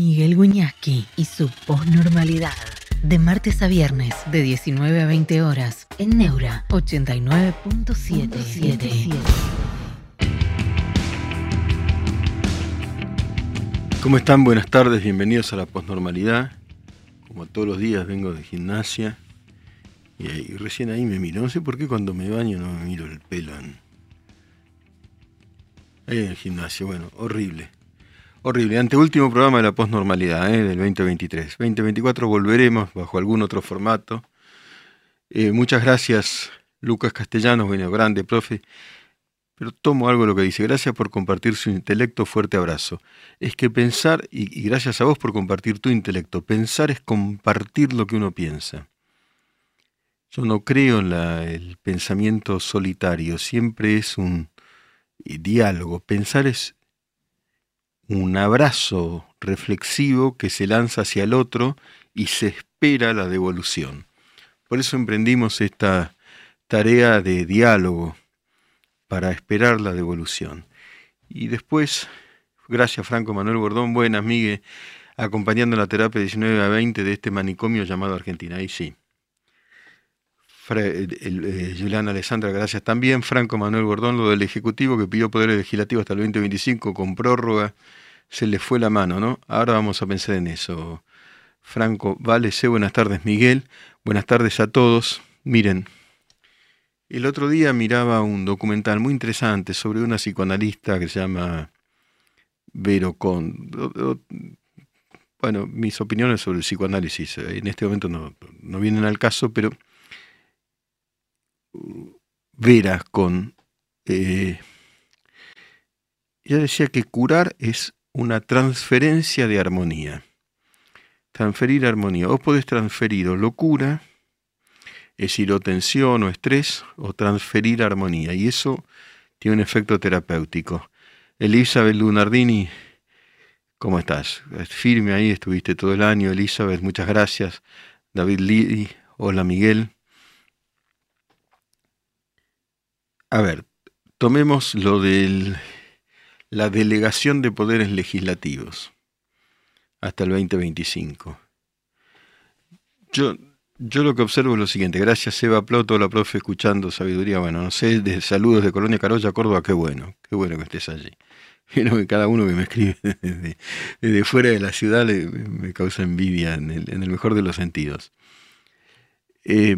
Miguel Guiñaski y su posnormalidad. De martes a viernes, de 19 a 20 horas, en Neura 89.77. ¿Cómo están? Buenas tardes, bienvenidos a la posnormalidad. Como todos los días vengo de gimnasia y, ahí- recién ahí me miro. No sé por qué cuando me baño no me miro el pelo. en- Ahí en el gimnasio, bueno, horrible. Horrible. Anteúltimo programa de la posnormalidad ¿eh? del 2023. 2024 volveremos bajo algún otro formato. Eh, muchas gracias, Lucas Castellanos, bueno, grande, profe. Pero tomo algo de lo que dice. Gracias por compartir su intelecto. Fuerte abrazo. Es que pensar, y, gracias a vos por compartir tu intelecto, pensar es compartir lo que uno piensa. Yo no creo en el pensamiento solitario, siempre es un eh, diálogo. Pensar es un abrazo reflexivo que se lanza hacia el otro y se espera la devolución. Por eso emprendimos esta tarea de diálogo para esperar la devolución. Y después, gracias Franco Manuel Bordón, buenas Miguel, acompañando la terapia 19 a 20 de este manicomio llamado Argentina. Ahí sí. Eh, Juliana Alessandra, gracias también. Franco Manuel Bordón, lo del Ejecutivo que pidió poder legislativo hasta el 2025 con prórroga, se le fue la mano, ¿no? Ahora vamos a pensar en eso. Franco, vale, sé, buenas tardes Miguel, buenas tardes a todos. Miren, el otro día miraba un documental muy interesante sobre una psicoanalista que se llama Vero Con. Bueno, mis opiniones sobre el psicoanálisis eh, en este momento no, no vienen al caso, pero Vera Con. eh, decía que curar es una transferencia de armonía. Transferir armonía. Vos podés transferir o locura, es decir, o tensión o estrés, o transferir armonía. Y eso tiene un efecto terapéutico. Elizabeth Lunardini, ¿cómo estás? Firme ahí, estuviste todo el año. Elizabeth, muchas gracias. David Lee, hola Miguel. A ver, tomemos lo de la delegación de poderes legislativos hasta el 2025. Yo, yo lo que observo es lo siguiente. Gracias, Seba Ploto, la profe, escuchando sabiduría. Bueno, no sé, de saludos de Colonia Carolla, Córdoba, qué bueno, qué bueno que estés allí. Pero que cada uno que me escribe desde, fuera de la ciudad me causa envidia en el, en el mejor de los sentidos. Eh,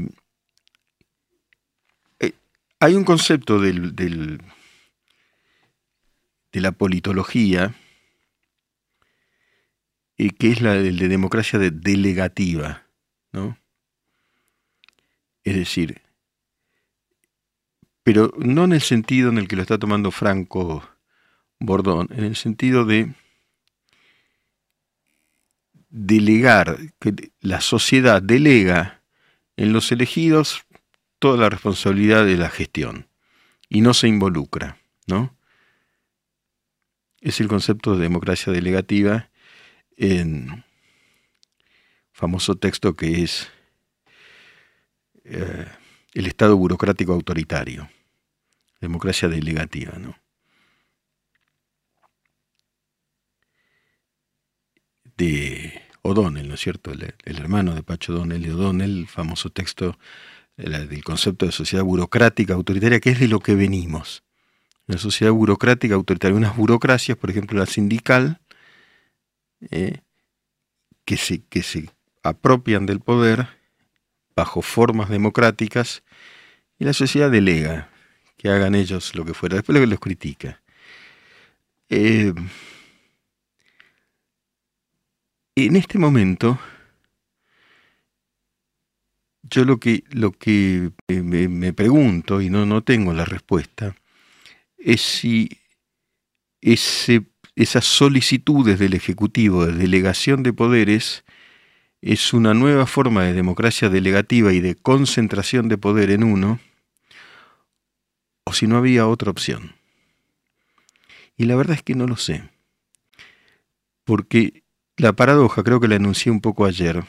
hay un concepto del, del- de la politología eh, que es la del de democracia de- delegativa, ¿no? Es decir, pero no en el sentido en el que lo está tomando Franco Bordón, en el sentido de delegar, que la sociedad delega en los elegidos toda la responsabilidad de la gestión y no se involucra, ¿no? Es el concepto de democracia delegativa en famoso texto que es eh, el Estado burocrático autoritario, democracia delegativa, ¿no? de O'Donnell, ¿no es cierto? El, el hermano de Pacho O'Donnell y O'Donnell, el famoso texto de del concepto de sociedad burocrática autoritaria, que es de lo que venimos. Una sociedad burocrática autoritaria, unas burocracias, por ejemplo, la sindical, eh, que, se, que se apropian del poder bajo formas democráticas y la sociedad delega que hagan ellos lo que fuera. Después los critica. Eh, en este momento, yo lo que, lo que eh, me, pregunto, y no, no tengo la respuesta, es si ese, esas solicitudes del Ejecutivo de delegación de poderes es una nueva forma de democracia delegativa y de concentración de poder en uno, o si no había otra opción. Y la verdad es que no lo sé. Porque la paradoja, creo que la enuncié un poco ayer.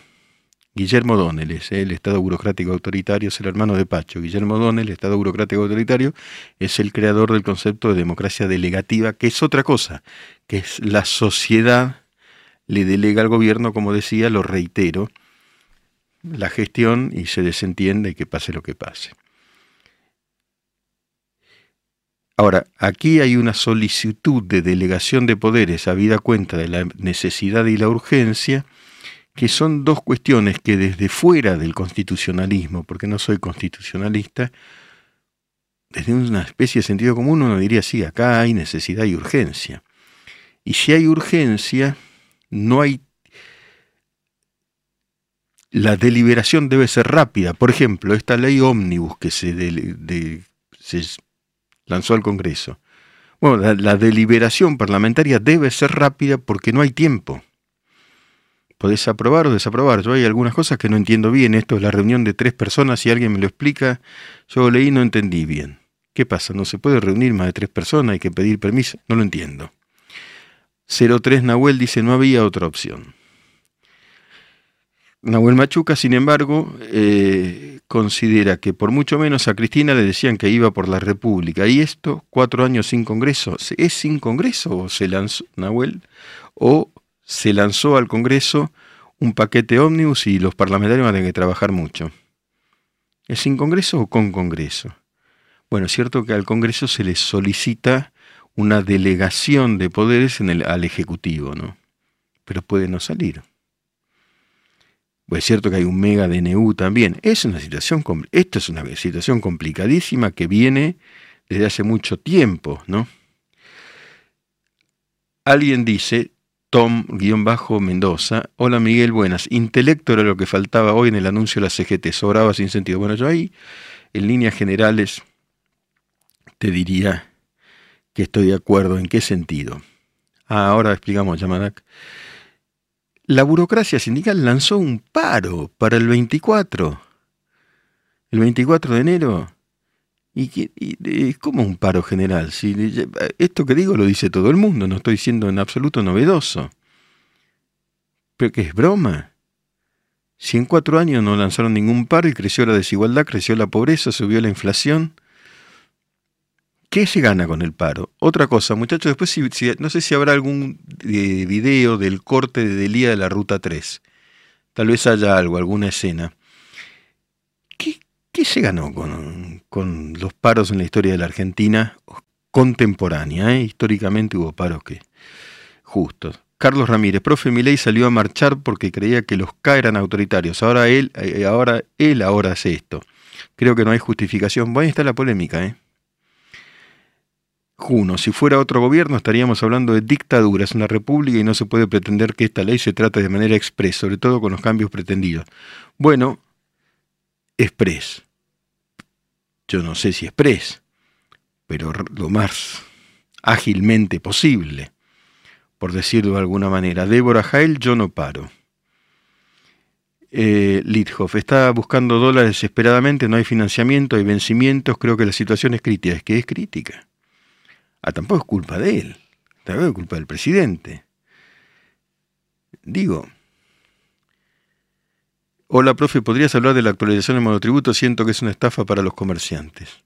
Guillermo Donnell es el Estado burocrático autoritario, es el hermano de Pacho. Guillermo Donnell, el Estado burocrático autoritario, es el creador del concepto de democracia delegativa, que es otra cosa, que es la sociedad le delega al gobierno, como decía, lo reitero, la gestión y se desentiende que pase lo que pase. Ahora, aquí hay una solicitud de delegación de poderes habida cuenta de la necesidad y la urgencia, que son dos cuestiones que desde fuera del constitucionalismo, porque no soy constitucionalista, desde una especie de sentido común uno diría, sí, acá hay necesidad y urgencia. Y si hay urgencia, no hay... La deliberación debe ser rápida. Por ejemplo, esta ley ómnibus que se, se lanzó al Congreso. Bueno, la, deliberación parlamentaria debe ser rápida porque no hay tiempo. Podés aprobar o desaprobar. Yo hay algunas cosas que no entiendo bien. Esto es la reunión de tres personas. Si alguien me lo explica, yo leí y no entendí bien. ¿Qué pasa? ¿No se puede reunir más de tres personas? ¿Hay que pedir permiso? No lo entiendo. 03 Nahuel dice no había otra opción. Nahuel Machuca, sin embargo, eh, considera que por mucho menos a Cristina le decían que iba por la República. Y esto, cuatro años sin Congreso, ¿es sin Congreso o se lanzó, Nahuel? ¿O se lanzó al Congreso un paquete ómnibus y los parlamentarios van a tener que trabajar mucho? ¿Es sin Congreso o con Congreso? Bueno, es cierto que al Congreso se le solicita una delegación de poderes al Ejecutivo, ¿no? Pero puede no salir. Pues es cierto que hay un mega DNU también. Es una situación, esto es una situación complicadísima que viene desde hace mucho tiempo, ¿no? Alguien dice, Tom-Mendoza, hola Miguel, buenas. Intelecto era lo que faltaba hoy en el anuncio de la CGT, sobraba sin sentido. Bueno, yo ahí, en líneas generales, te diría que estoy de acuerdo. ¿En qué sentido? Ah, ahora explicamos, Yamadak. La burocracia sindical lanzó un paro para el 24. El 24 de enero. ¿Y, cómo un paro general? Si, esto que digo lo dice todo el mundo, no estoy siendo en absoluto novedoso. ¿Pero qué es broma? Si en cuatro años no lanzaron ningún paro y creció la desigualdad, creció la pobreza, subió la inflación, ¿Qué se gana con el paro? Otra cosa, muchachos, después si, no sé si habrá algún eh, video del corte de Delía de la Ruta 3. Tal vez haya algo, alguna escena. ¿Qué, se ganó con, los paros en la historia de la Argentina contemporánea? Eh? Históricamente hubo paros que justos. Carlos Ramírez, profe Milei salió a marchar porque creía que los K eran autoritarios. Ahora él, eh, ahora él ahora hace esto. Creo que no hay justificación. Bueno, ahí está la polémica, ¿eh? Juno, si fuera otro gobierno estaríamos hablando de dictadura, es una república y no se puede pretender que esta ley se trate de manera express, sobre todo con los cambios pretendidos. Bueno, express. Yo no sé si express, pero lo más ágilmente posible, por decirlo de alguna manera. Débora Jael, yo no paro. Eh, Lithoff, está buscando dólares desesperadamente, no hay financiamiento, hay vencimientos, creo que la situación es crítica. Es que es crítica. Ah, tampoco es culpa de él, tampoco es culpa del presidente. Digo, hola profe, ¿podrías hablar de la actualización del monotributo? Siento que es una estafa para los comerciantes.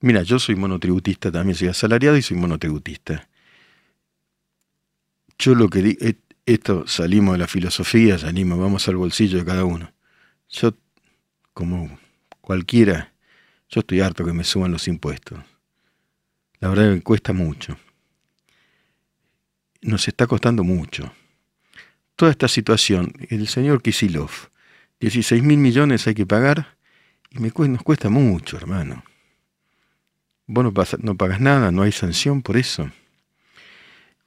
Mira, yo soy monotributista también, soy asalariado y soy monotributista. Yo lo que digo, esto salimos de la filosofía, salimos, vamos al bolsillo de cada uno. Yo, como cualquiera, yo estoy harto que me suban los impuestos. La verdad que cuesta mucho. Nos está costando mucho. Toda esta situación, el señor Kisilov, 16 mil millones hay que pagar y nos cuesta mucho, hermano. Vos no, no pagas nada, no hay sanción por eso.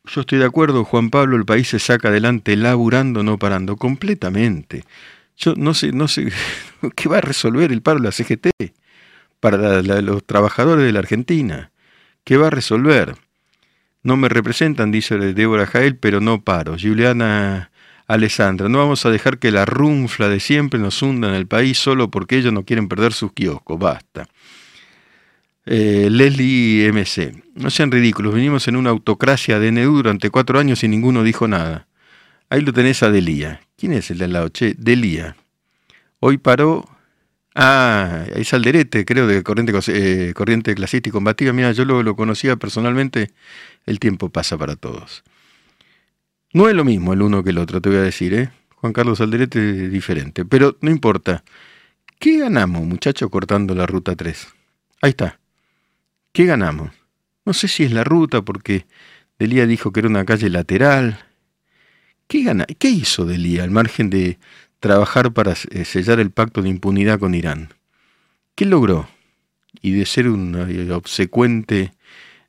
Yo estoy de acuerdo, Juan Pablo, el país se saca adelante laburando, no parando, completamente. Yo no sé, no sé qué va a resolver el paro de la CGT para los trabajadores de la Argentina. ¿Qué va a resolver? No me representan, dice Débora Jael, pero no paro. Juliana Alessandra, no vamos a dejar que la runfla de siempre nos hunda en el país solo porque ellos no quieren perder sus kioscos. Basta. Eh, Leslie MC, no sean ridículos, venimos en una autocracia de NU durante cuatro años y ninguno dijo nada. Ahí lo tenés a Delía. ¿Quién es el de al lado? Che, Delía. Hoy paró Ah, es Alderete, creo, de corriente, eh, corriente clasista y combativa. Mira, yo lo, lo conocía personalmente. El tiempo pasa para todos. No es lo mismo el uno que el otro, te voy a decir, ¿eh? Juan Carlos Alderete es diferente, pero no importa. ¿Qué ganamos, muchacho, cortando la ruta 3? Ahí está. ¿Qué ganamos? No sé si es la ruta, porque Delía dijo que era una calle lateral. ¿Qué, gana? ¿Qué hizo Delía al margen de trabajar para eh, sellar el pacto de impunidad con Irán? ¿Qué logró? Y de ser un eh, obsecuente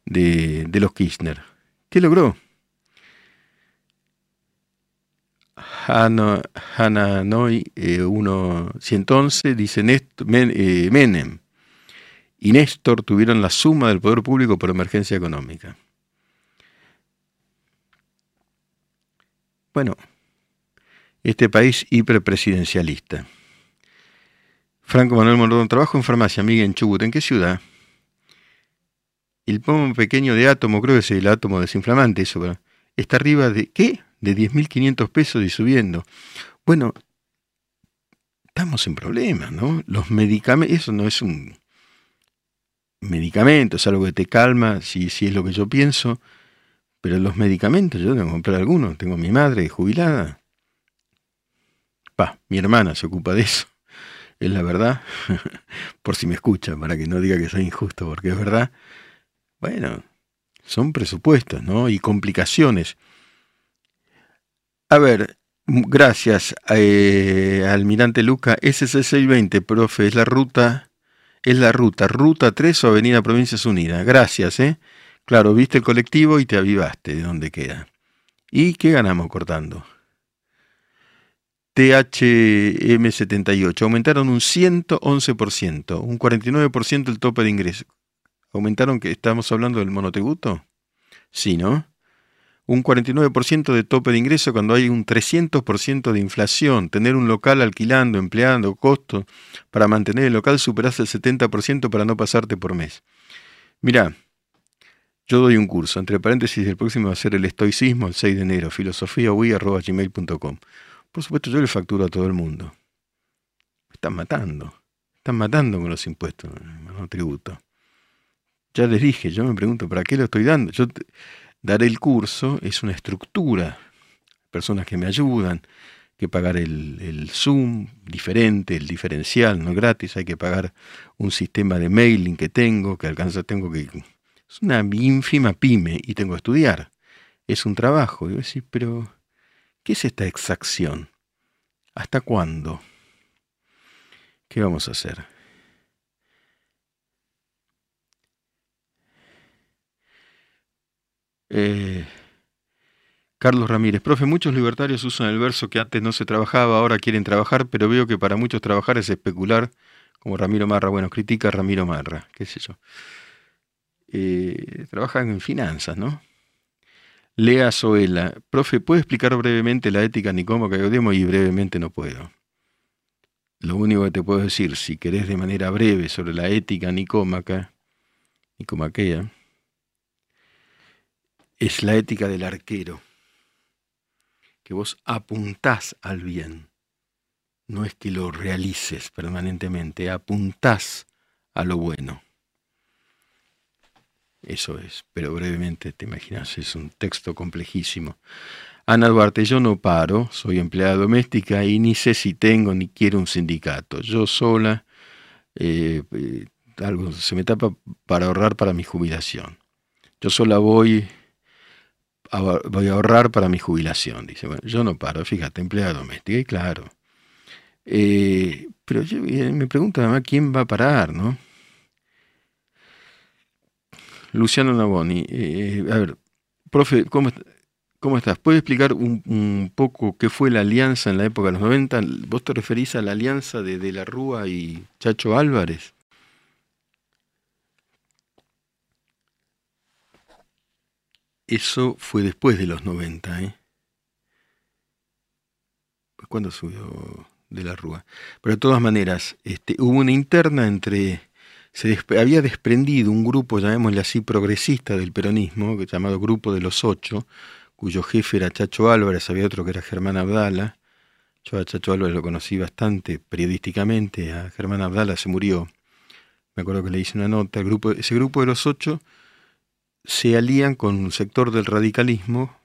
de, de los Kirchner. ¿Qué logró? Hananoi eh, 111 dice eh, Menem y Néstor tuvieron la suma del poder público por emergencia económica. Bueno, este país hiperpresidencialista. Franco Manuel Monrodón, trabajo en farmacia, amiga en Chubut. ¿En qué ciudad? El pomo pequeño de átomo, creo que es el átomo desinflamante, eso, está arriba de, ¿qué? De 10.500 pesos y subiendo. Bueno, estamos en problemas, ¿no? Los medicamentos, eso no es un medicamento, es algo que te calma, si, si es lo que yo pienso, pero los medicamentos, yo tengo que comprar algunos, tengo a mi madre jubilada. Pa, mi hermana se ocupa de eso, es la verdad, por si me escucha, para que no diga que soy injusto, porque es verdad. Bueno, son presupuestos, ¿no? Y complicaciones. A ver, gracias, eh, almirante Luca. SC620, profe, es la ruta, es la ruta, ruta 3 o Avenida Provincias Unidas. Gracias, ¿eh? Claro, viste el colectivo y te avivaste de dónde queda. ¿Y qué ganamos cortando? THM78, aumentaron un 111%, un 49% el tope de ingreso. ¿Aumentaron que estamos hablando del monotributo? Sí, ¿no? Un 49% de tope de ingreso cuando hay un 300% de inflación. Tener un local alquilando, empleando, costos para mantener el local superas el 70% para no pasarte por mes. Mirá, yo doy un curso, entre paréntesis, el próximo va a ser el estoicismo el 6 de enero, filosofiaui.gmail.com. Por supuesto, yo le facturo a todo el mundo. Están matando. Están matando con los impuestos, no tributo. Ya les dije, yo me pregunto, ¿para qué lo estoy dando? Yo dar el curso es una estructura. Personas que me ayudan, que pagar el, el, Zoom diferente, el diferencial, no gratis, hay que pagar un sistema de mailing que tengo, que alcanza, tengo que es una ínfima pyme y tengo que estudiar. Es un trabajo. Y decir, pero, ¿qué es esta exacción? ¿Hasta cuándo? ¿Qué vamos a hacer? Eh, Carlos Ramírez, profe, muchos libertarios usan el verso que antes no se trabajaba, ahora quieren trabajar, pero veo que para muchos trabajar es especular, como Ramiro Marra. Bueno, critica a Ramiro Marra, qué sé yo eh, trabajan en finanzas, ¿no? Lea Soela, profe, ¿puede explicar brevemente la ética nicómaca que odiamos? Y brevemente no puedo. Lo único que te puedo decir, si querés de manera breve sobre la ética nicómaca, nicomaquea, es la ética del arquero, que vos apuntás al bien, no es que lo realices permanentemente, apuntás a lo bueno. Eso es, pero brevemente te imaginas, es un texto complejísimo. Ana Duarte, yo no paro, soy empleada doméstica y ni sé si tengo ni quiero un sindicato. Yo sola, eh, eh, se me tapa para ahorrar para mi jubilación. Yo sola voy voy a ahorrar para mi jubilación. Dice, bueno, yo no paro, fíjate, empleada doméstica, y claro. Eh, pero yo, me pregunto además quién va a parar, ¿no? Luciano Naboni. Eh, a ver, profe, ¿cómo, ¿cómo estás? ¿Puede explicar un, poco qué fue la alianza en la época de los 90? ¿Vos te referís a la alianza de De la Rúa y Chacho Álvarez? Eso fue después de los 90, ¿eh? ¿Cuándo subió De la Rúa? Pero de todas maneras, este, hubo una interna entre se había desprendido un grupo, llamémosle así, progresista del peronismo, llamado Grupo de los Ocho, cuyo jefe era Chacho Álvarez, había otro que era Germán Abdala. Yo a Chacho Álvarez lo conocí bastante periodísticamente, a Germán Abdala se murió. Me acuerdo que le hice una nota. El grupo, ese grupo de los ocho se alían con un sector del radicalismo,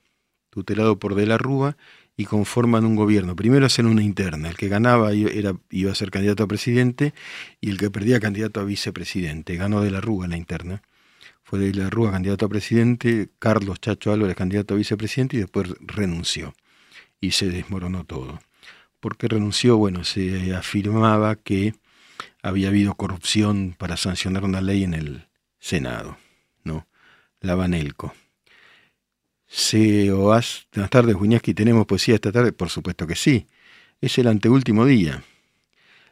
tutelado por De la Rúa, y conforman un gobierno. Primero hacen una interna, el que ganaba era, iba a ser candidato a presidente y el que perdía candidato a vicepresidente. Ganó De la Rúa en la interna. Fue De la Rúa candidato a presidente, Carlos Chacho Álvarez candidato a vicepresidente y después renunció. Y se desmoronó todo. ¿Por qué renunció? Bueno, se afirmaba que había habido corrupción para sancionar una ley en el Senado. La Banelco. Buenas tardes, Wiñaski. ¿Tenemos poesía esta tarde? Por supuesto que sí. Es el anteúltimo día.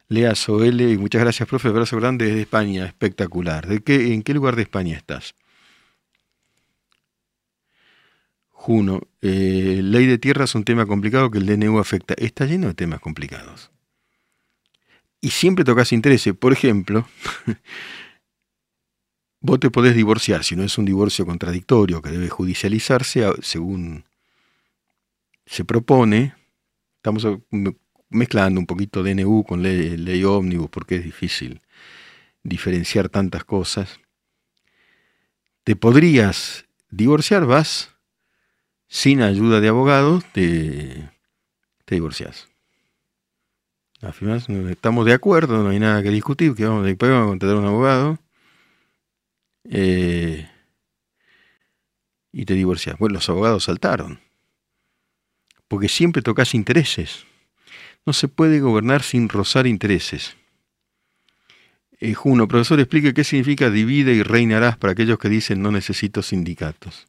Lea Soel y muchas gracias, profe. Abrazo grande desde España. Espectacular. ¿De qué, ¿En qué lugar de España estás? Juno, eh, ley de tierra es un tema complicado que el DNU afecta. Está lleno de temas complicados. Y siempre tocas intereses. Por ejemplo, vos te podés divorciar, si no es un divorcio contradictorio que debe judicializarse según se propone. Estamos mezclando un poquito DNU con ley, ley ómnibus porque es difícil diferenciar tantas cosas. Te podrías divorciar, vas sin ayuda de abogados, te, te divorcias. estamos de acuerdo, no hay nada que discutir, que vamos, vamos a contratar un abogado eh, y te divorcias. Bueno, los abogados saltaron, porque siempre tocas intereses. No se puede gobernar sin rozar intereses. Eh, Juno, profesor, explique qué significa divide y reinarás para aquellos que dicen no necesito sindicatos.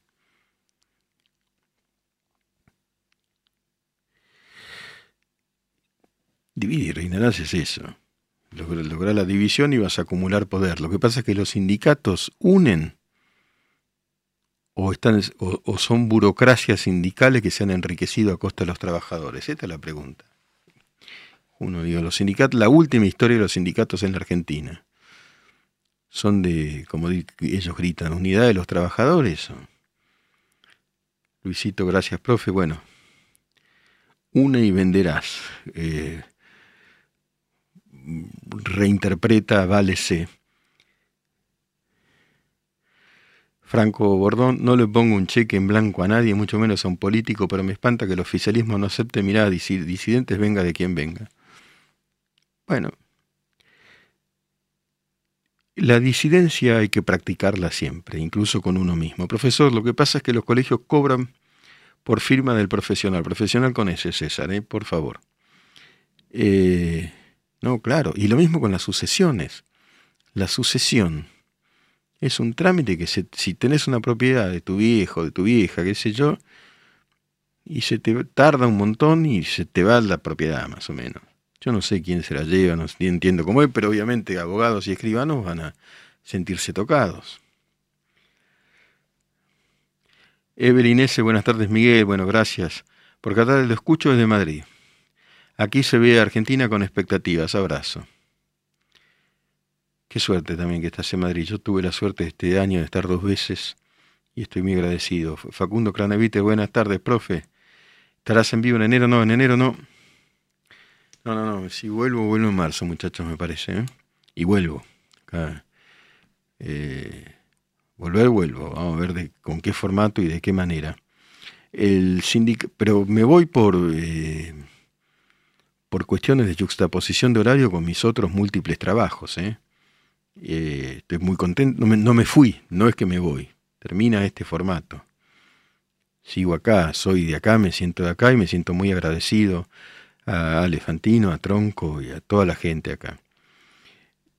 Divide y reinarás es eso lograr la división y vas a acumular poder. Lo que pasa es que los sindicatos unen o, están, o, son burocracias sindicales que se han enriquecido a costa de los trabajadores. Esta es la pregunta. Uno digo, los sindicatos, la última historia de los sindicatos en la Argentina son de, como ellos gritan, unidad de los trabajadores. Luisito, gracias, profe. Bueno, une y venderás. Eh, reinterpreta Vale C. Franco Bordón, no le pongo un cheque en blanco a nadie, mucho menos a un político, pero me espanta que el oficialismo no acepte miradas disidentes, venga de quien venga. Bueno, la disidencia hay que practicarla siempre, incluso con uno mismo. Profesor, lo que pasa es que los colegios cobran por firma del profesional, profesional con ese, César, ¿eh? por favor. Eh, no, claro. Y lo mismo con las sucesiones. La sucesión es un trámite que si tenés una propiedad de tu viejo, de tu vieja, qué sé yo, y se te tarda un montón y se te va la propiedad más o menos. Yo no sé quién se la lleva, no entiendo cómo es, pero obviamente abogados y escribanos van a sentirse tocados. Evelyn S., buenas tardes Miguel, bueno, gracias. Por Catar lo escucho desde Madrid. Aquí se ve a Argentina con expectativas. Abrazo. Qué suerte también que estás en Madrid. Yo tuve la suerte este año de estar dos veces y estoy muy agradecido. Facundo Cranevite, buenas tardes, profe. ¿Estarás en vivo en enero? No, en enero no. No, no, no. Si vuelvo, vuelvo en marzo, muchachos, me parece. ¿eh? Y vuelvo. Eh, volver, vuelvo. Vamos a ver con qué formato y de qué manera. El pero me voy por... Eh, por cuestiones de juxtaposición de horario con mis otros múltiples trabajos. ¿eh? Eh, estoy muy contento, no me, no me fui, no es que me voy, termina este formato. Sigo acá, soy de acá, me siento de acá y me siento muy agradecido a Alefantino, a Tronco y a toda la gente acá.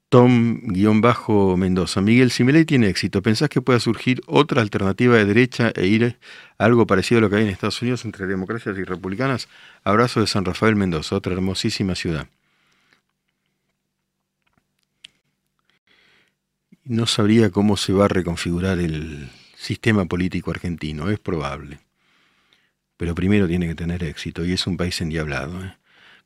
Tom-Mendoza. Miguel, si ley tiene éxito, ¿pensás que pueda surgir otra alternativa de derecha e ir a algo parecido a lo que hay en Estados Unidos entre democracias y republicanas? Abrazo de San Rafael Mendoza, otra hermosísima ciudad. No sabría cómo se va a reconfigurar el sistema político argentino, es probable. Pero primero tiene que tener éxito y es un país endiablado. ¿eh?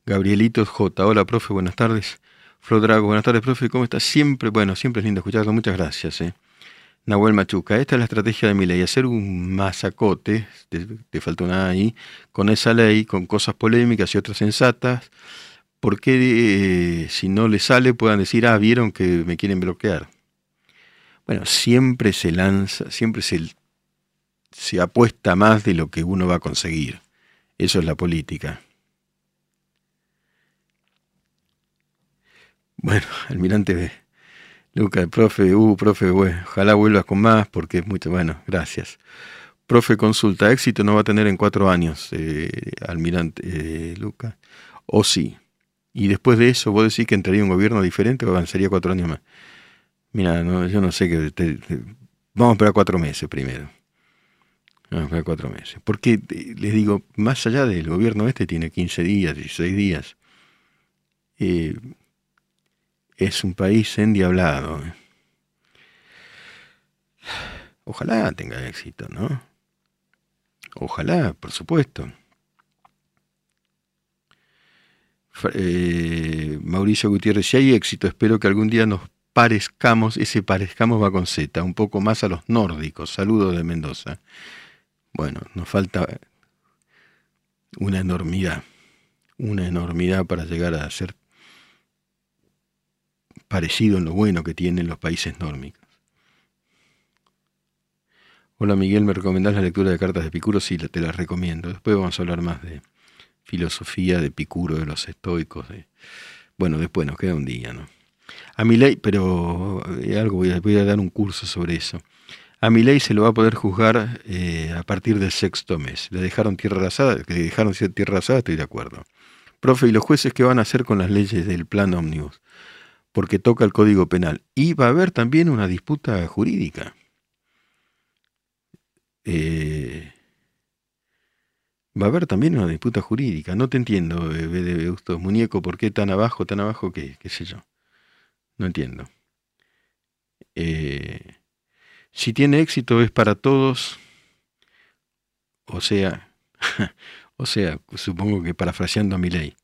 Gabrielitos J. Hola, profe, buenas tardes. Flor Drago, buenas tardes, profe, ¿cómo estás? Siempre, bueno, siempre es lindo escucharlo, muchas gracias. Eh. Nahuel Machuca, esta es la estrategia de mi ley, hacer un masacote, te, falta una ahí, con esa ley, con cosas polémicas y otras sensatas, porque eh, si no le sale puedan decir, ah, vieron que me quieren bloquear. Bueno, siempre se lanza, siempre se se apuesta más de lo que uno va a conseguir. Eso es la política. Bueno, almirante Luca, profe, uh, profe, bueno, ojalá vuelvas con más porque es mucho, bueno, gracias. Profe, consulta, éxito no va a tener en cuatro años, eh, almirante eh, Luca, o sí. Y después de eso, ¿vos decís que entraría un gobierno diferente o avanzaría cuatro años más? Mira, no, yo no sé qué. vamos a esperar cuatro meses primero. Vamos a esperar cuatro meses. Porque eh, les digo, más allá del gobierno este, tiene 15 días, 16 días. Es un país endiablado. Ojalá tenga éxito, ¿no? Ojalá, por supuesto. Eh, Mauricio Gutiérrez, si hay éxito, espero que algún día nos parezcamos, ese parezcamos va con Z, un poco más a los nórdicos. Saludos de Mendoza. Bueno, nos falta una enormidad, una enormidad para llegar a ser parecido en lo bueno que tienen los países nórdicos. Hola Miguel, ¿me recomendás la lectura de cartas de Epicuro? Sí, te las recomiendo. Después vamos a hablar más de filosofía de Epicuro, de los estoicos. De... Bueno, después nos queda un día, ¿no? A mi ley, pero eh, algo voy a, a, dar un curso sobre eso. A mi ley se lo va a poder juzgar eh, a partir del sexto mes. Le dejaron tierra arrasada, que le dejaron tierra arrasada, estoy de acuerdo. Profe, ¿y los jueces qué van a hacer con las leyes del plan ómnibus? Porque toca el Código Penal. Y va a haber también una disputa jurídica. Eh, va a haber también una disputa jurídica. No te entiendo, eh, de Bustos Muñeco, ¿por qué tan abajo, tan abajo? ¿Qué, qué sé yo? No entiendo. Eh, si tiene éxito es para todos, o sea, o sea, supongo que parafraseando a mi ley.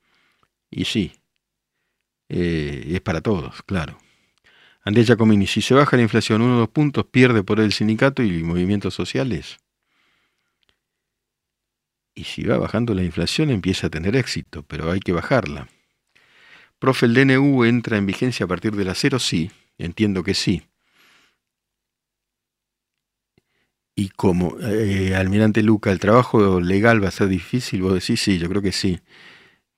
Y sí, es para todos, claro. Andrés Giacomini, si se baja la inflación uno o dos puntos, pierde por el sindicato y movimientos sociales. Y si va bajando la inflación empieza a tener éxito, pero hay que bajarla. Profe, ¿el DNU entra en vigencia a partir de la cero? Sí, entiendo que sí. Y como, eh, almirante Luca, ¿el trabajo legal va a ser difícil? Vos decís, sí, yo creo que sí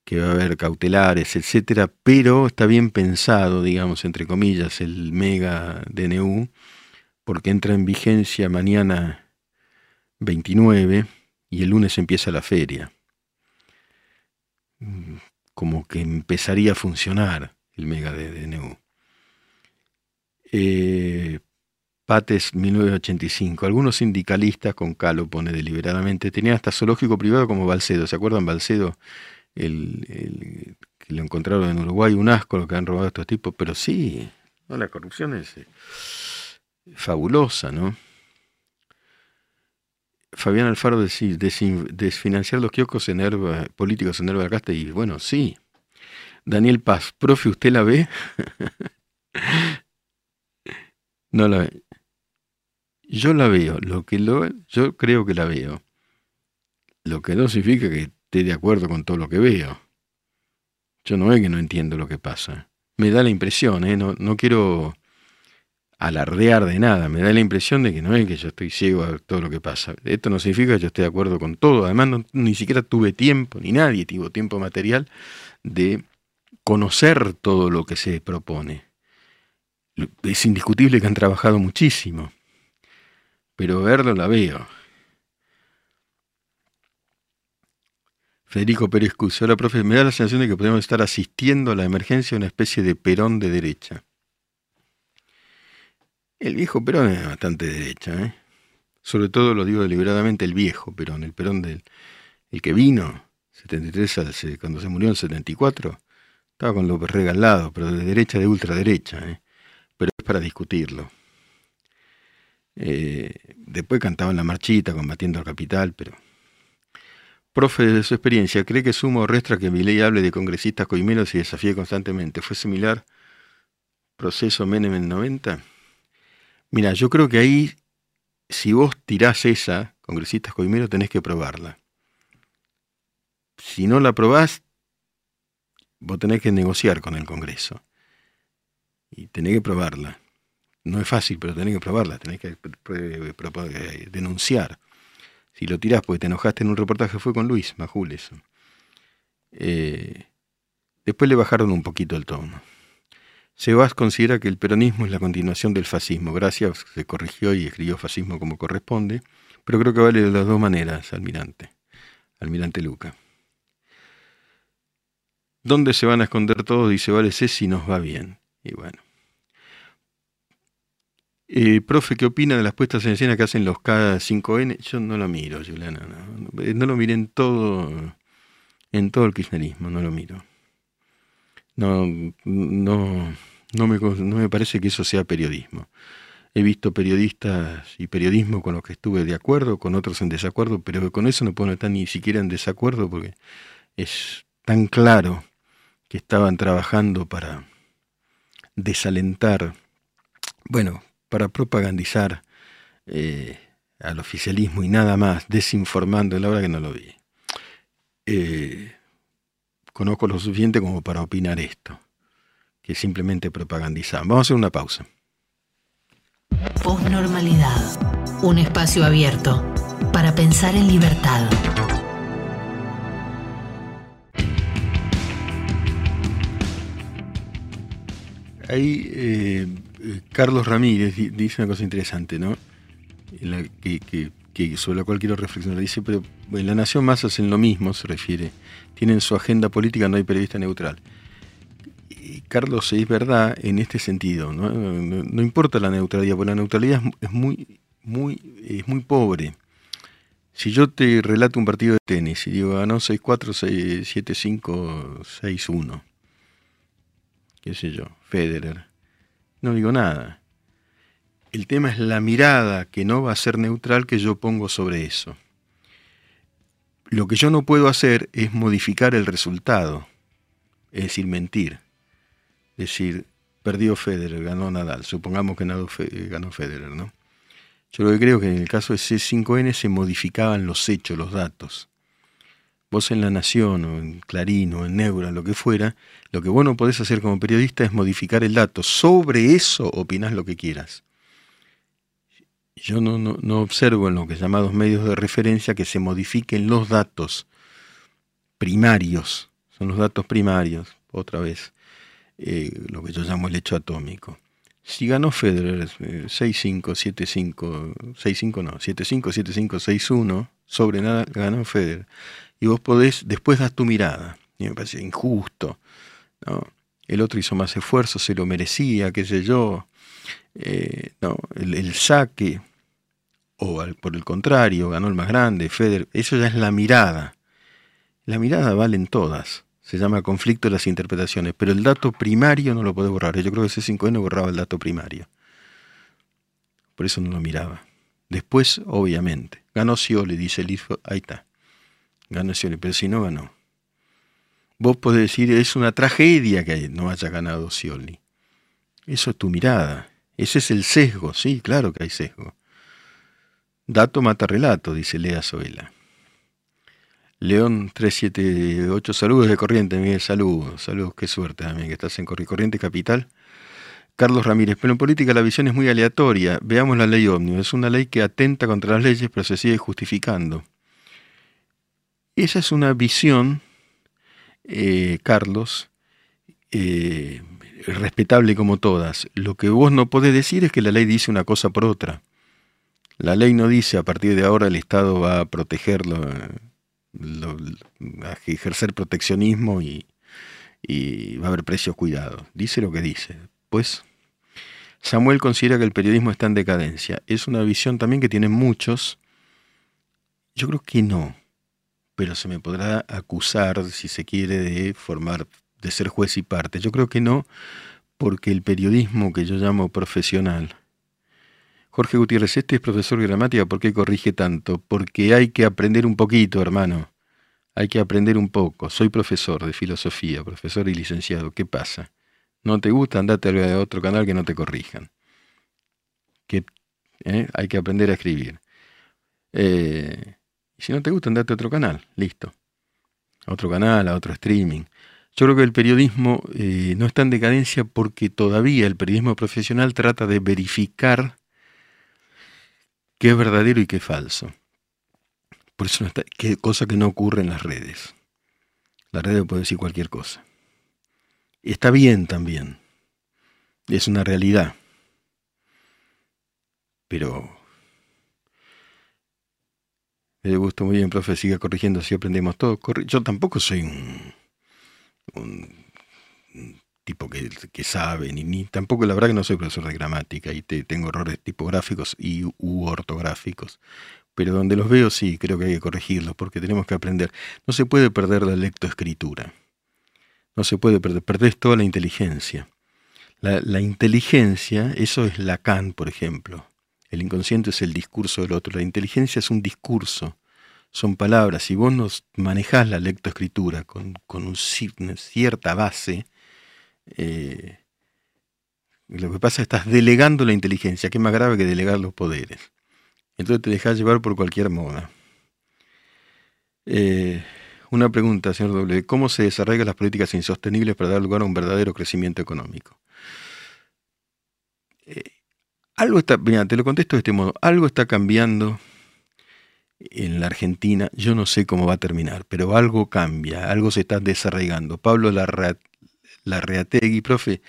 que va a haber cautelares, etcétera, pero está bien pensado, digamos, entre comillas, el mega DNU, porque entra en vigencia mañana 29 y el lunes empieza la feria. Mm, como que empezaría a funcionar el mega DNU. Eh, Pates 1985. Algunos sindicalistas, con Calo pone deliberadamente, tenían hasta zoológico privado como Balcedo. ¿Se acuerdan Balcedo? El, que lo encontraron en Uruguay, un asco lo que han robado estos tipos, pero sí, la corrupción es eh, fabulosa, ¿no? Fabián Alfaro decir, desfinanciar los kioscos en políticos en Herba Casta, y bueno, sí. Daniel Paz, profe, ¿usted la ve? no la ve. Yo la veo, lo que lo, yo creo que la veo. Lo que no significa que esté de acuerdo con todo lo que veo. Yo no es que no entiendo lo que pasa. Me da la impresión, ¿eh? no, no quiero alardear de nada, me da la impresión de que no es que yo estoy ciego a todo lo que pasa. Esto no significa que yo esté de acuerdo con todo. Además, ni siquiera tuve tiempo, ni nadie tuvo tiempo material de conocer todo lo que se propone. Es indiscutible que han trabajado muchísimo, pero verlo la veo. Federico Pérez Cus. Ahora, profe, me da la sensación de que podemos estar asistiendo a la emergencia de una especie de Perón de derecha. El viejo Perón es bastante derecha, ¿eh? Sobre todo lo digo deliberadamente el viejo Perón, el Perón del el que vino, 73 cuando se murió en 74, estaba con López Rega al lado, pero de derecha de ultraderecha, ¿eh? pero es para discutirlo. Eh, después cantaba en la marchita combatiendo al capital, pero Profe, de su experiencia, ¿cree que sumo o restra que mi ley hable de congresistas coimeros y desafíe constantemente? ¿Fue similar proceso Menem en 90? Mira, yo creo que ahí, si vos tirás esa, congresistas coimeros, tenés que probarla. Si no la probás, vos tenés que negociar con el Congreso. Y tenés que probarla. No es fácil, pero tenés que probarla, tenés que denunciar. Si lo tirás porque te enojaste en un reportaje, fue con Luis Majul eso. Eh, después le bajaron un poquito el tono. Sebas considera que el peronismo es la continuación del fascismo. Gracias, se corrigió y escribió fascismo como corresponde, pero creo que vale de las dos maneras, almirante. Almirante Luca. ¿Dónde se van a esconder todos? Dice, vale, sé si nos va bien. Y bueno. Eh, profe, ¿qué opina de las puestas en escena que hacen los K5N? Yo no lo miro, Juliana. No, lo miré en todo, en todo el kirchnerismo, no lo miro. No, no, no me, no me parece que eso sea periodismo. He visto periodistas y periodismo con los que estuve de acuerdo, con otros en desacuerdo, pero con eso no puedo estar ni siquiera en desacuerdo porque es tan claro que estaban trabajando para desalentar, bueno, para propagandizar eh, al oficialismo y nada más, desinformando, la verdad que no lo vi. Eh, conozco lo suficiente como para opinar esto que simplemente propagandizar. Vamos a hacer una pausa. Postnormalidad. Un espacio abierto para pensar en libertad. Ahí eh, Carlos Ramírez dice una cosa interesante, ¿no? que, sobre la cual quiero reflexionar. Dice, pero en la Nación más hacen lo mismo, se refiere. Tienen su agenda política, no hay periodista neutral. Carlos, es verdad en este sentido. ¿no? importa la neutralidad, porque la neutralidad es muy, muy, es muy pobre. Si yo te relato un partido de tenis y digo ganó 6-4, 7-5, 6-1, qué sé yo, Federer, no digo nada. El tema es la mirada que no va a ser neutral que yo pongo sobre eso. Lo que yo no puedo hacer es modificar el resultado, es decir, mentir decir, perdió Federer, ganó Nadal, supongamos que ganó Federer, ¿no? Yo lo que creo que en el caso de C5N se modificaban los hechos, los datos. Vos en La Nación o en Clarín o en Neura, lo que fuera, lo que vos no podés hacer como periodista es modificar el dato. Sobre eso opinás lo que quieras. Yo no, no, no observo en lo que llamados medios de referencia que se modifiquen los datos primarios. Son los datos primarios, otra vez. Eh, lo que yo llamo el hecho atómico. Si ganó Federer 6-5, 7-5, 6-5 no, 7-5, 7-5, 6-1, sobre nada ganó Federer. Y vos podés, después das tu mirada. Y me parece injusto. ¿no? El otro hizo más esfuerzo, se lo merecía, qué sé yo. Eh, no, el, saque, o por el contrario, ganó el más grande, Federer. Eso ya es la mirada. La mirada valen todas se llama conflicto de las interpretaciones, pero el dato primario no lo puede borrar. Yo creo que ese 5N borraba el dato primario. Por eso no lo miraba. Después, obviamente, ganó Scioli, dice el hijo, ahí está. Ganó Scioli, pero si no ganó. Vos podés decir, es una tragedia que no haya ganado Scioli. Eso es tu mirada. Ese es el sesgo, sí, claro que hay sesgo. Dato mata relato, dice Lea Soela. León 378, saludos de Corriente, Miguel, saludos, saludos, qué suerte también que estás en Corriente Capital. Carlos Ramírez, pero en política la visión es muy aleatoria. Veamos la ley ómnibus, es una ley que atenta contra las leyes, pero se sigue justificando. Esa es una visión, eh, Carlos, eh, respetable como todas. Lo que vos no podés decir es que la ley dice una cosa por otra. La ley no dice a partir de ahora el Estado va a protegerlo a ejercer proteccionismo y, va a haber precios cuidados. Dice lo que dice. Pues Samuel considera que el periodismo está en decadencia. Es una visión también que tienen muchos. Yo creo que no, pero se me podrá acusar, si se quiere, de formar, de ser juez y parte. Yo creo que no, porque el periodismo que yo llamo profesional, Jorge Gutiérrez, este es profesor de gramática, ¿por qué corrige tanto? Porque hay que aprender un poquito, hermano. Hay que aprender un poco. Soy profesor de filosofía, profesor y licenciado. ¿Qué pasa? ¿No te gusta? Andate a otro canal que no te corrijan. Eh? Hay que aprender a escribir. Eh, si no te gusta, andate a otro canal. Listo. A otro canal, a otro streaming. Yo creo que el periodismo eh, no está en decadencia porque todavía el periodismo profesional trata de verificar qué es verdadero y qué es falso. Por eso no está, que, cosa que no ocurre en las redes. La red puede decir cualquier cosa. Y está bien también. Es una realidad. Pero me gusto muy bien, profe, siga corrigiendo, así aprendemos todo. Yo tampoco soy un, tipo que, sabe, ni, ni, tampoco la verdad que no soy profesor de gramática y tengo errores tipográficos y u ortográficos. Pero donde los veo sí, creo que hay que corregirlos porque tenemos que aprender. No se puede perder la lectoescritura. No se puede perder, perdés toda la inteligencia. La, la inteligencia, eso es Lacan, por ejemplo. El inconsciente es el discurso del otro. La inteligencia es un discurso, son palabras. Si vos nos manejás la lectoescritura con, con un, cierta base, eh, lo que pasa es que estás delegando la inteligencia, que es más grave que delegar los poderes. Entonces te dejas llevar por cualquier moda. Eh, una pregunta, señor W. ¿Cómo se desarrollan las políticas insostenibles para dar lugar a un verdadero crecimiento económico? Eh, algo está, mira, te lo contesto de este modo, algo está cambiando en la Argentina, yo no sé cómo va a terminar, pero algo cambia, algo se está desarraigando. Pablo Larreategui, profe,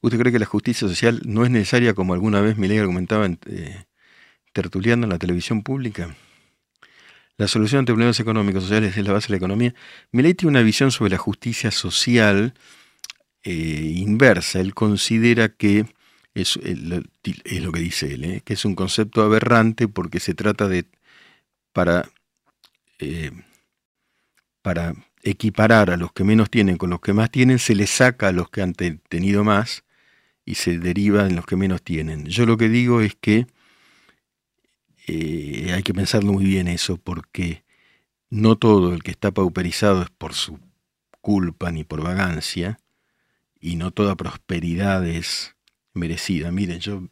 ¿usted cree que la justicia social no es necesaria como alguna vez Milei argumentaba en, eh, tertuliando en la televisión pública? La solución ante problemas económicos sociales es la base de la economía. Milei tiene una visión sobre la justicia social eh, inversa. Él considera que es, lo que dice él, ¿eh? que es un concepto aberrante porque se trata de, para, eh, para equiparar a los que menos tienen con los que más tienen, se les saca a los que han tenido más y se deriva en los que menos tienen. Yo lo que digo es que eh, hay que pensarlo muy bien eso, porque no todo el que está pauperizado es por su culpa ni por vagancia, y no toda prosperidad es merecida. Miren, yo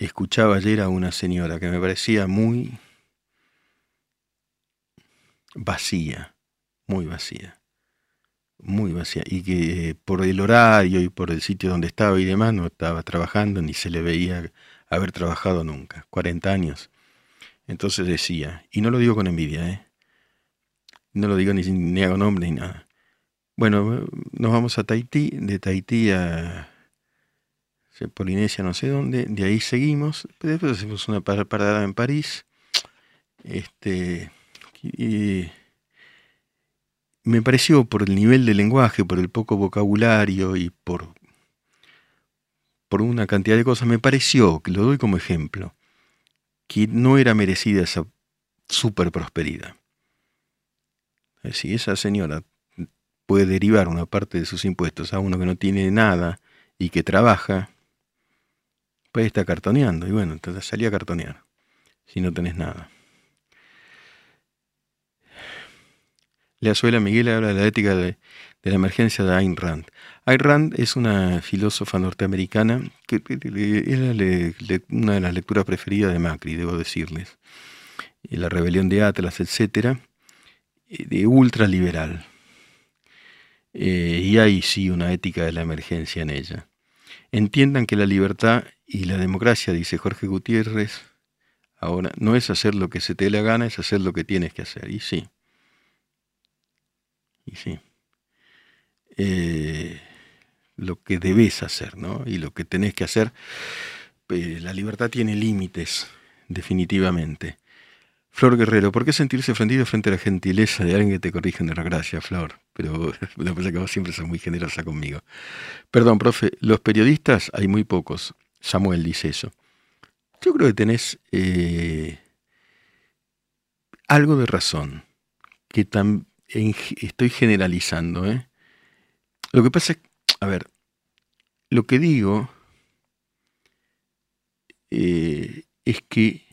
escuchaba ayer a una señora que me parecía muy vacía, muy vacía, muy vacía, y que por el horario y por el sitio donde estaba y demás no estaba trabajando ni se le veía haber trabajado nunca, 40 años. Entonces decía, y no lo digo con envidia, ¿eh? no lo digo ni, ni hago nombre ni nada. Bueno, nos vamos a Tahití, de Tahití a Polinesia no sé dónde, de ahí seguimos, después hacemos una parada en París, este, y me pareció por el nivel de lenguaje, por el poco vocabulario y por, por una cantidad de cosas, me pareció, que lo doy como ejemplo, que no era merecida esa super prosperidad. Si esa señora puede derivar una parte de sus impuestos a uno que no tiene nada y que trabaja, pues está cartoneando. Y bueno, entonces salí a cartonear, si no tenés nada. Le Azuela Miguel habla de la ética de, la emergencia de Ayn Rand. Ayn Rand es una filósofa norteamericana que es una de las lecturas preferidas de Macri, debo decirles. La rebelión de Atlas, etcétera, eh, de ultraliberal. Eh, y hay sí una ética de la emergencia en ella. Entiendan que la libertad y la democracia, dice Jorge Gutiérrez, ahora no es hacer lo que se te dé la gana, es hacer lo que tienes que hacer. Y sí. Y sí. Eh, lo que debes hacer, ¿no? Y lo que tenés que hacer. Eh, la libertad tiene límites, definitivamente. Flor Guerrero, ¿por qué sentirse ofendido frente a la gentileza de alguien que te corrige de la gracia, Flor? Pero me parece que vos siempre sos muy generosa conmigo. Perdón, profe, los periodistas hay muy pocos. Samuel dice eso. Yo creo que tenés eh, algo de razón, que estoy generalizando. ¿eh? Lo que pasa a ver, lo que digo eh, es que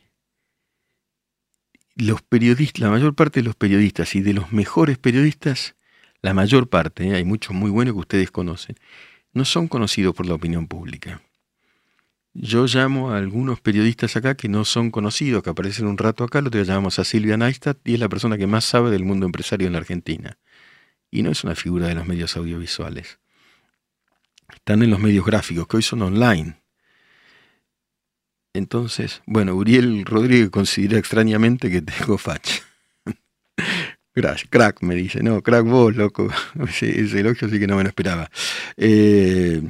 los periodistas, la mayor parte de los periodistas y de los mejores periodistas, la mayor parte, hay muchos muy buenos que ustedes conocen, no son conocidos por la opinión pública. Yo llamo a algunos periodistas acá que no son conocidos, que aparecen un rato acá, lo que llamamos a Silvia Neistat y es la persona que más sabe del mundo empresario en la Argentina. Y no es una figura de los medios audiovisuales. Están en los medios gráficos, que hoy son online. Entonces, bueno, Uriel Rodríguez considera extrañamente que tengo facha. Gracias, crack, me dice. No, crack vos, loco. Ese, elogio sí que no me lo esperaba. Eh,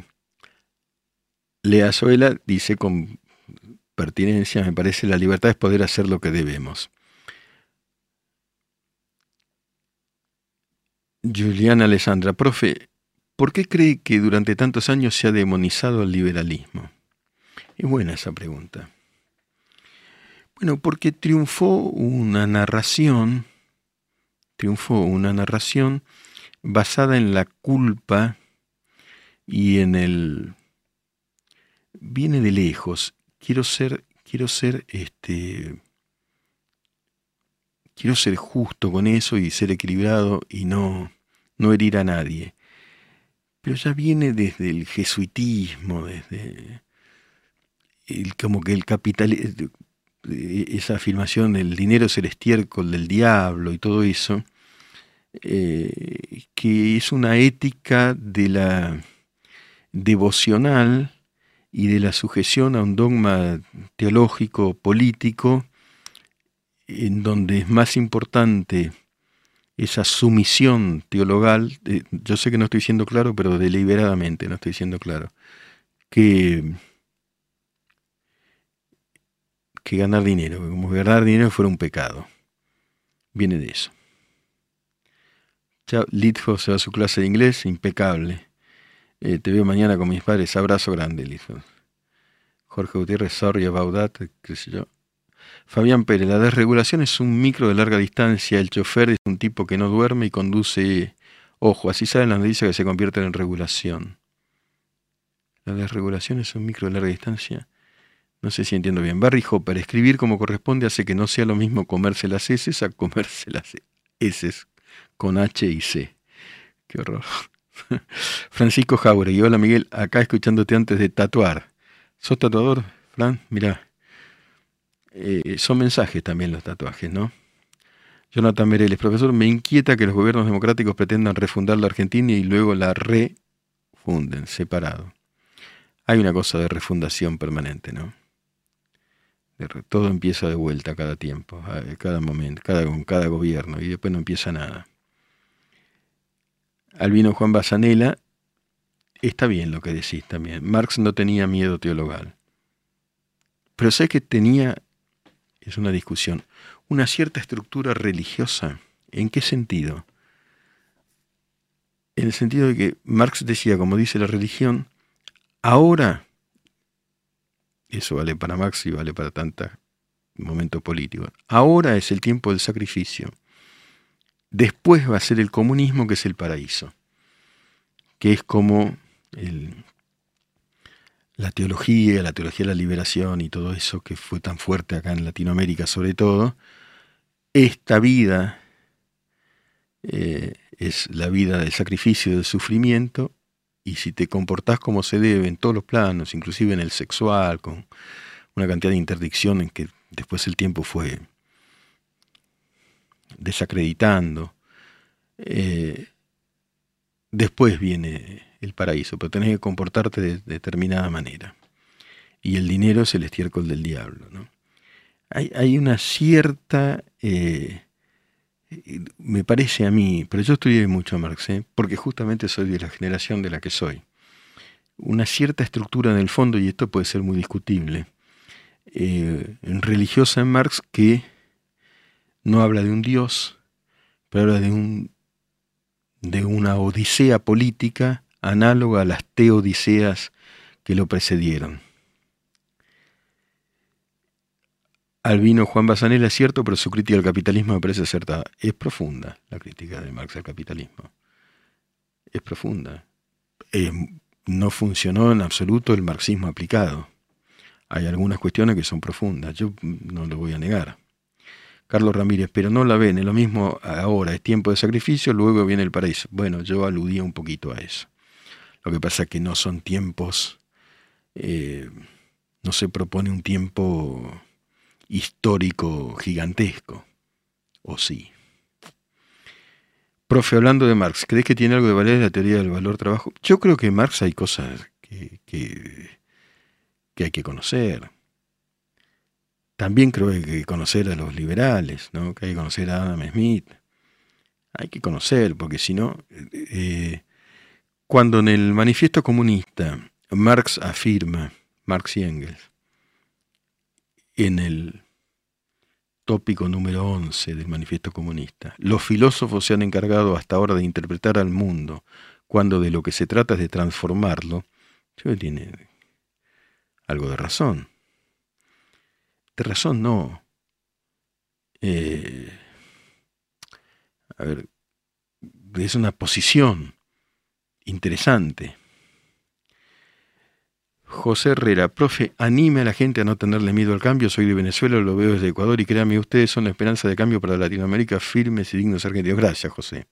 Lea Zoela dice con pertinencia, me parece, la libertad es poder hacer lo que debemos. Juliana Alessandra, profe, ¿por qué cree que durante tantos años se ha demonizado el liberalismo? Es buena esa pregunta. Bueno, porque triunfó una narración, triunfó una narración basada en la culpa y en el viene de lejos. Quiero ser, quiero ser, este, quiero ser justo con eso y ser equilibrado y no, no herir a nadie. Pero ya viene desde el jesuitismo, desde el, como que el capital, esa afirmación del dinero es el estiércol del diablo y todo eso, eh, que es una ética de la devocional y de la sujeción a un dogma teológico, político, en donde es más importante esa sumisión teologal, yo sé que no estoy siendo claro, pero deliberadamente no estoy siendo claro, que, que ganar dinero, como ganar dinero fuera un pecado. Viene de eso. Chao, se va a su clase de inglés, impecable. Eh, te veo mañana con mis padres. Abrazo grande, Lizo. Jorge Gutiérrez, sorry about that, qué sé yo. Fabián Pérez, la desregulación es un micro de larga distancia. El chofer es un tipo que no duerme y conduce. Ojo, así saben las noticias que se convierten en regulación. La desregulación es un micro de larga distancia. No sé si entiendo bien. Barry Hopper, escribir como corresponde hace que no sea lo mismo comerse las S a comerse las S con H y C. Qué horror. Francisco Jauregui, hola Miguel, acá escuchándote antes de tatuar. ¿Sos tatuador, Fran? Mirá. Eh, son mensajes también los tatuajes, ¿no? Jonathan Mereles, profesor, me inquieta que los gobiernos democráticos pretendan refundar la Argentina y luego la refunden, separado. Hay una cosa de refundación permanente, ¿no? Todo empieza de vuelta cada tiempo, cada momento, cada, con cada gobierno, y después no empieza nada. Albino Juan Basanela, está bien lo que decís también. Marx no tenía miedo teologal. Pero sé que tenía, es una discusión, una cierta estructura religiosa. ¿En qué sentido? En el sentido de que Marx decía, como dice la religión, ahora, eso vale para Marx y vale para tantos momentos políticos, ahora es el tiempo del sacrificio Después va a ser el comunismo, que es el paraíso, que es como la teología, la teología de la liberación y todo eso que fue tan fuerte acá en Latinoamérica sobre todo. Esta vida eh, es la vida del sacrificio, del sufrimiento, y si te comportás como se debe en todos los planos, inclusive en el sexual, con una cantidad de interdicciones que después el tiempo fue desacreditando. Eh, después viene el paraíso, pero tenés que comportarte de, determinada manera. Y el dinero es el estiércol del diablo. ¿no? Hay, una cierta, eh, me parece a mí, pero yo estudié mucho a Marx, ¿eh? porque justamente soy de la generación de la que soy, una cierta estructura en el fondo, y esto puede ser muy discutible, religiosa en Marx que no habla de un Dios, pero habla de, un, de una odisea política análoga a las teodiseas que lo precedieron. Albino Juan Basanela es cierto, pero su crítica al capitalismo me parece acertada. Es profunda la crítica de Marx al capitalismo. Es profunda. Eh, no funcionó en absoluto el marxismo aplicado. Hay algunas cuestiones que son profundas, yo no lo voy a negar. Carlos Ramírez, pero no la ven, es lo mismo ahora, es tiempo de sacrificio, luego viene el paraíso. Bueno, yo aludía un poquito a eso. Lo que pasa es que no son tiempos, eh, no se propone un tiempo histórico gigantesco, o sí. Profe, hablando de Marx, ¿crees que tiene algo de valer la teoría del valor trabajo? Yo creo que Marx hay cosas que, que hay que conocer también creo que hay que conocer a los liberales, ¿no? que hay que conocer a Adam Smith, Hay que conocer, porque si no, eh, cuando en el manifiesto comunista Marx afirma, Marx y Engels, en el tópico número 11 del manifiesto comunista, los filósofos se han encargado hasta ahora de interpretar al mundo, cuando de lo que se trata es de transformarlo, tiene algo de razón. De razón no. Eh, a ver, es una posición interesante. José Herrera, profe, anime a la gente a no tenerle miedo al cambio. Soy de Venezuela, lo veo desde Ecuador y créanme, ustedes son la esperanza de cambio para Latinoamérica, firmes y dignos argentinos. Gracias, José.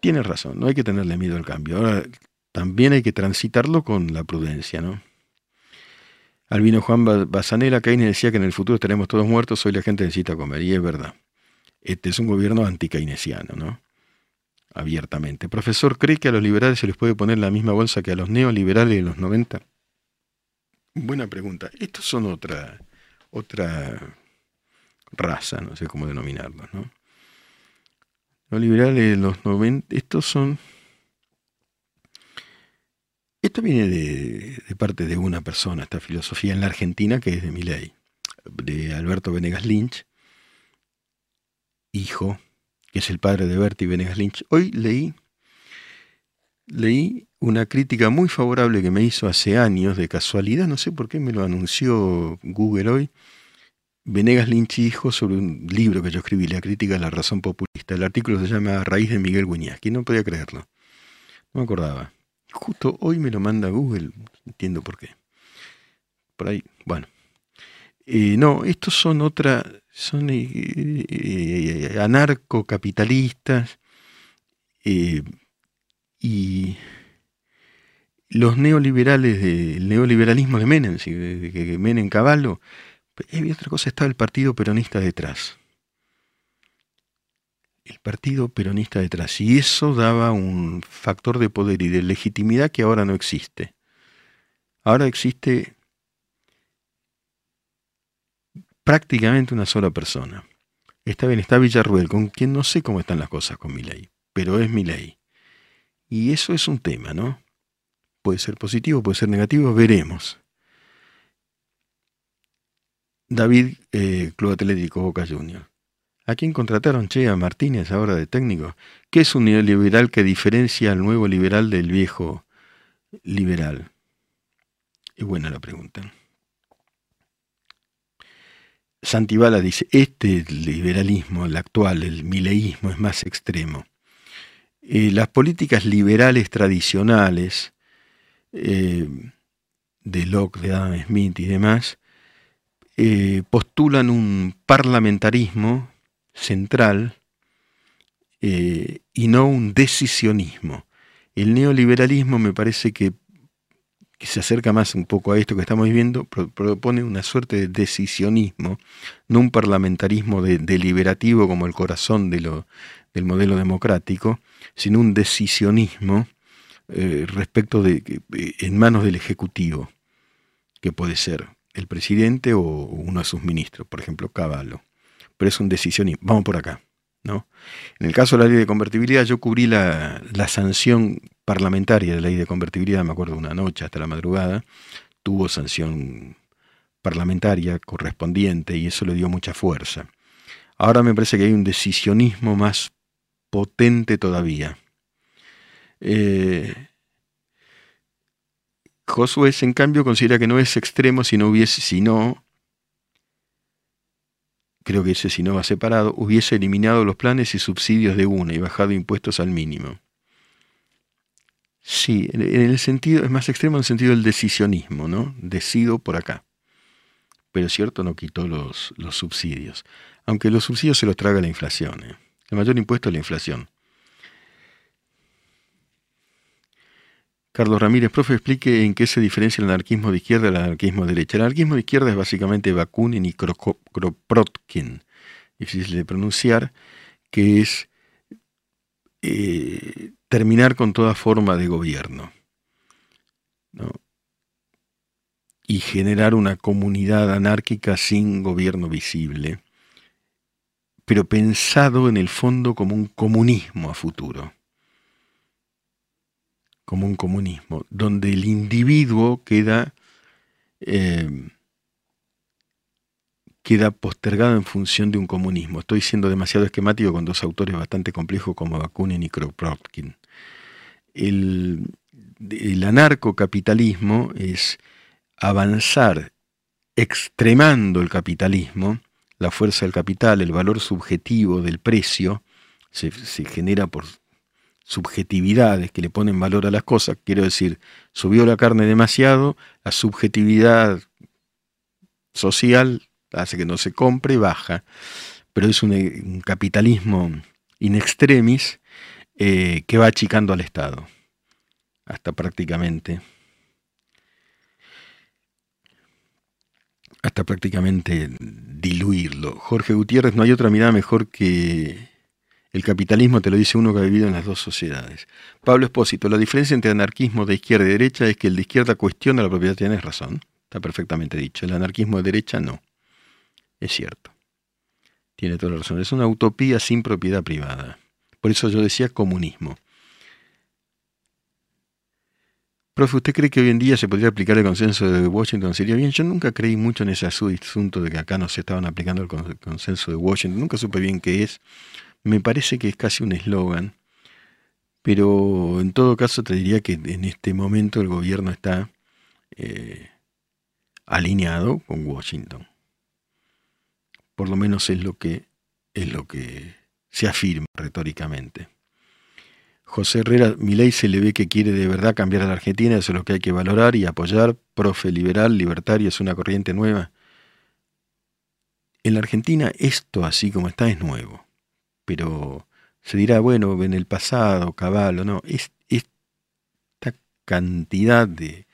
Tiene razón, no hay que tenerle miedo al cambio. Ahora, también hay que transitarlo con la prudencia, ¿no? Albino Juan Bazanera, Keynes decía que en el futuro estaremos todos muertos, hoy la gente necesita comer, y es verdad. Este es un gobierno anticainesiano, ¿no? Abiertamente. Profesor, ¿cree que a los liberales se les puede poner la misma bolsa que a los neoliberales de los 90? Buena pregunta. Estos son otra, otra raza, no sé cómo denominarlos, ¿no? Los liberales de los 90, estos son esto viene de, parte de una persona, esta filosofía en la Argentina, que es de Milley, de Alberto Venegas Lynch, hijo, que es el padre de Bertie Venegas Lynch. Hoy leí, leí una crítica muy favorable que me hizo hace años, de casualidad, no sé por qué me lo anunció Google hoy, Venegas Lynch hijo sobre un libro que yo escribí, La crítica de la razón populista. El artículo se llama Raíz de Miguel Guiñazqui, no podía creerlo, no me acordaba. Justo hoy me lo manda Google, entiendo por qué. Por ahí, bueno. Eh, no, estos son otra, son eh, eh, anarcocapitalistas y los neoliberales del neoliberalismo de Menem, de Menem Caballo, y otra cosa, estaba el Partido Peronista detrás el partido peronista detrás. Y eso daba un factor de poder y de legitimidad que ahora no existe. Ahora existe prácticamente una sola persona. Está bien, está Villarruel, con quien no sé cómo están las cosas con mi ley, pero es mi ley. Y eso es un tema, ¿no? Puede ser positivo, puede ser negativo, veremos. David, eh, Club Atlético Boca Juniors. ¿A quién contrataron, Che? Martínez ahora de técnico. ¿Qué es un neoliberal que diferencia al nuevo liberal del viejo liberal? Es buena la pregunta. Santibala dice, este liberalismo, el actual, el mileísmo, es más extremo. Eh, las políticas liberales tradicionales eh, de Locke, de Adam Smith y demás, eh, postulan un parlamentarismo central eh, y no un decisionismo. El neoliberalismo me parece que, se acerca más un poco a esto que estamos viviendo, propone una suerte de decisionismo, no un parlamentarismo deliberativo como el corazón del modelo democrático, sino un decisionismo eh, respecto de eh, en manos del Ejecutivo, que puede ser el presidente o uno de sus ministros, por ejemplo, Caballo pero es un decisión y vamos por acá. ¿no? En el caso de la ley de convertibilidad, yo cubrí la, sanción parlamentaria de la ley de convertibilidad, me acuerdo una noche hasta la madrugada, tuvo sanción parlamentaria correspondiente y eso le dio mucha fuerza. Ahora me parece que hay un decisionismo más potente todavía. Eh, Josué, en cambio, considera que no es extremo si no hubiese, si no creo que ese si no va separado, hubiese eliminado los planes y subsidios de una y bajado impuestos al mínimo. Sí, en el sentido, es más extremo en el sentido del decisionismo, ¿no? Decido por acá. Pero es cierto, no quitó los, los subsidios. Aunque los subsidios se los traga la inflación. ¿eh? El mayor impuesto es la inflación. Carlos Ramírez, profe, explique en qué se diferencia el anarquismo de izquierda del anarquismo de derecha. El anarquismo de izquierda es básicamente Bakunin y Kropotkin, difícil de pronunciar, que es eh, terminar con toda forma de gobierno y generar una comunidad anárquica sin gobierno visible pero pensado en el fondo como un comunismo a futuro, como un comunismo, donde el individuo queda, eh, queda postergado en función de un comunismo. Estoy siendo demasiado esquemático con dos autores bastante complejos como Bakunin y Kropotkin. El, el anarcocapitalismo es avanzar extremando el capitalismo, la fuerza del capital, el valor subjetivo del precio, se, genera por subjetividades que le ponen valor a las cosas, quiero decir, subió la carne demasiado, la subjetividad social hace que no se compre, baja, pero es un, capitalismo in extremis eh, que va achicando al Estado, hasta prácticamente. Hasta prácticamente diluirlo. Jorge Gutiérrez, no hay otra mirada mejor que el capitalismo, te lo dice uno que ha vivido en las dos sociedades. Pablo Espósito, la diferencia entre anarquismo de izquierda y derecha es que el de izquierda cuestiona la propiedad, tienes razón, está perfectamente dicho. El anarquismo de derecha no, es cierto. Tiene toda la razón, es una utopía sin propiedad privada. Por eso yo decía comunismo. Profe, ¿usted cree que hoy en día se podría aplicar el consenso de Washington? Sería bien. Yo nunca creí mucho en ese asunto de que acá no se estaban aplicando el consenso de Washington. Nunca supe bien qué es. Me parece que es casi un eslogan. Pero en todo caso te diría que en este momento el gobierno está eh, alineado con Washington. Por lo menos es lo que es lo que se afirma retóricamente. José Herrera, ley se le ve que quiere de verdad cambiar a la Argentina, eso es lo que hay que valorar y apoyar. Profe liberal, libertario, es una corriente nueva. En la Argentina esto así como está es nuevo, pero se dirá, bueno, en el pasado, caballo, no, es, esta cantidad de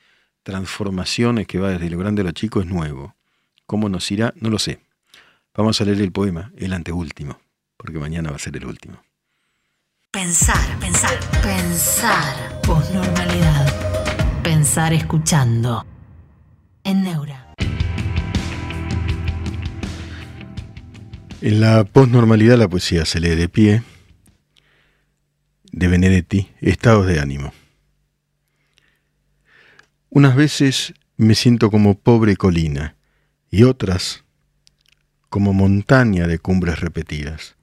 transformaciones que va desde lo grande a lo chico es nuevo. ¿Cómo nos irá? No lo sé. Vamos a leer el poema, el anteúltimo, porque mañana va a ser el último. Pensar, pensar, pensar. Posnormalidad. Pensar escuchando. En Neura. En la posnormalidad la poesía se lee de pie. De Benedetti, estados de ánimo. Unas veces me siento como pobre colina y otras como montaña de cumbres repetidas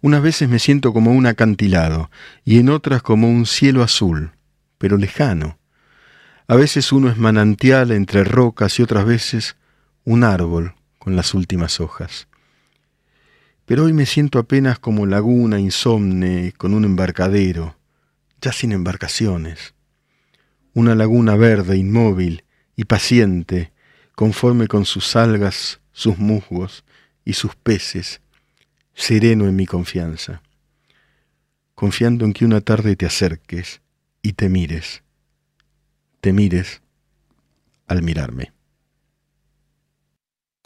unas veces me siento como un acantilado y en otras como un cielo azul, pero lejano. A veces uno es manantial entre rocas y otras veces un árbol con las últimas hojas. Pero hoy me siento apenas como laguna insomne con un embarcadero, ya sin embarcaciones. Una laguna verde, inmóvil y paciente, conforme con sus algas, sus musgos y sus peces, sereno en mi confianza, confiando en que una tarde te acerques y te mires, te mires al mirarme.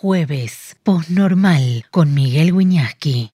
Jueves, posnormal con Miguel Wiñaski.